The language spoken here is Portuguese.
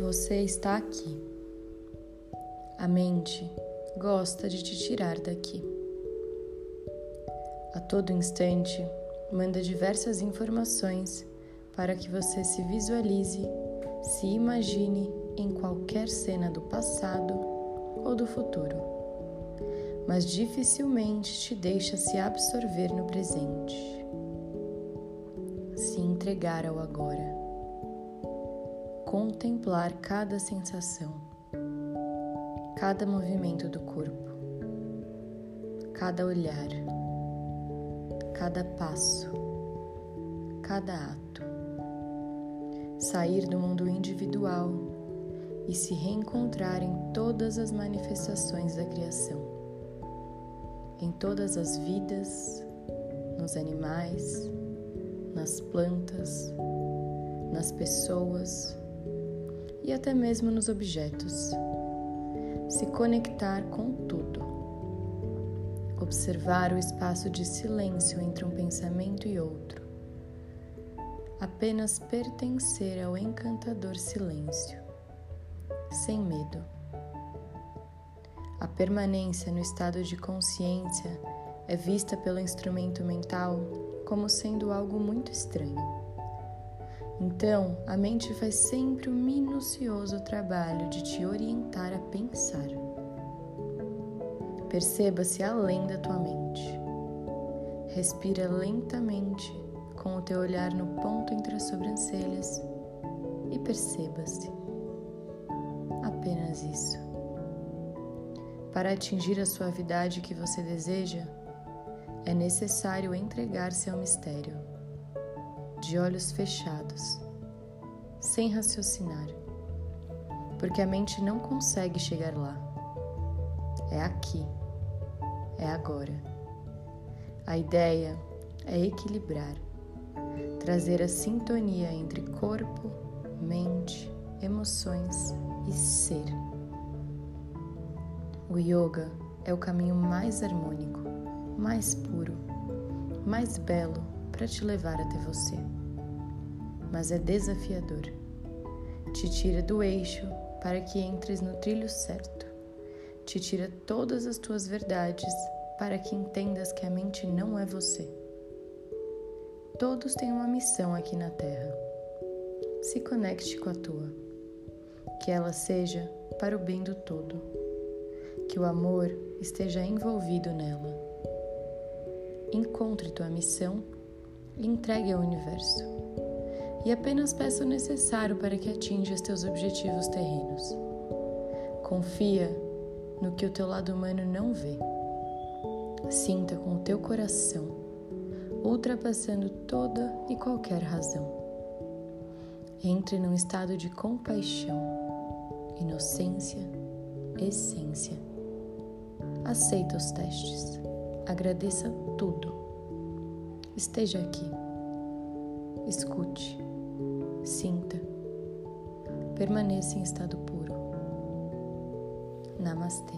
Você está aqui. A mente gosta de te tirar daqui. A todo instante, manda diversas informações para que você se visualize, se imagine em qualquer cena do passado ou do futuro, mas dificilmente te deixa se absorver no presente, se entregar ao agora, contemplar cada sensação, cada movimento do corpo, cada olhar, cada passo, cada ato. Sair do mundo individual e se reencontrar em todas as manifestações da criação, em todas as vidas, nos animais, nas plantas, nas pessoas e até mesmo nos objetos. Se conectar com tudo. Observar o espaço de silêncio entre um pensamento e outro apenas pertencer ao encantador silêncio, sem medo. A permanência no estado de consciência é vista pelo instrumento mental como sendo algo muito estranho. Então, a mente faz sempre o minucioso trabalho de te orientar a pensar. Perceba-se além da tua mente. Respira lentamente com o teu olhar no ponto entre as sobrancelhas e perceba-se. Apenas isso. Para atingir a suavidade que você deseja, é necessário entregar-se ao mistério, de olhos fechados, sem raciocinar, porque a mente não consegue chegar lá. É aqui, é agora. A ideia é equilibrar trazer a sintonia entre corpo, mente, emoções e ser. O yoga é o caminho mais harmônico, mais puro, mais belo para te levar até você. Mas é desafiador. Te tira do eixo para que entres no trilho certo. Te tira todas as tuas verdades para que entendas que a mente não é você. Todos têm uma missão aqui na Terra. Se conecte com a tua. Que ela seja para o bem do todo. Que o amor esteja envolvido nela. Encontre tua missão entregue ao universo. E apenas peça o necessário para que atinjas teus objetivos terrenos. Confia no que o teu lado humano não vê. Sinta com o teu coração ultrapassando toda e qualquer razão. Entre num estado de compaixão, inocência, essência. Aceita os testes, agradeça tudo. Esteja aqui, escute, sinta, permaneça em estado puro. Namastê.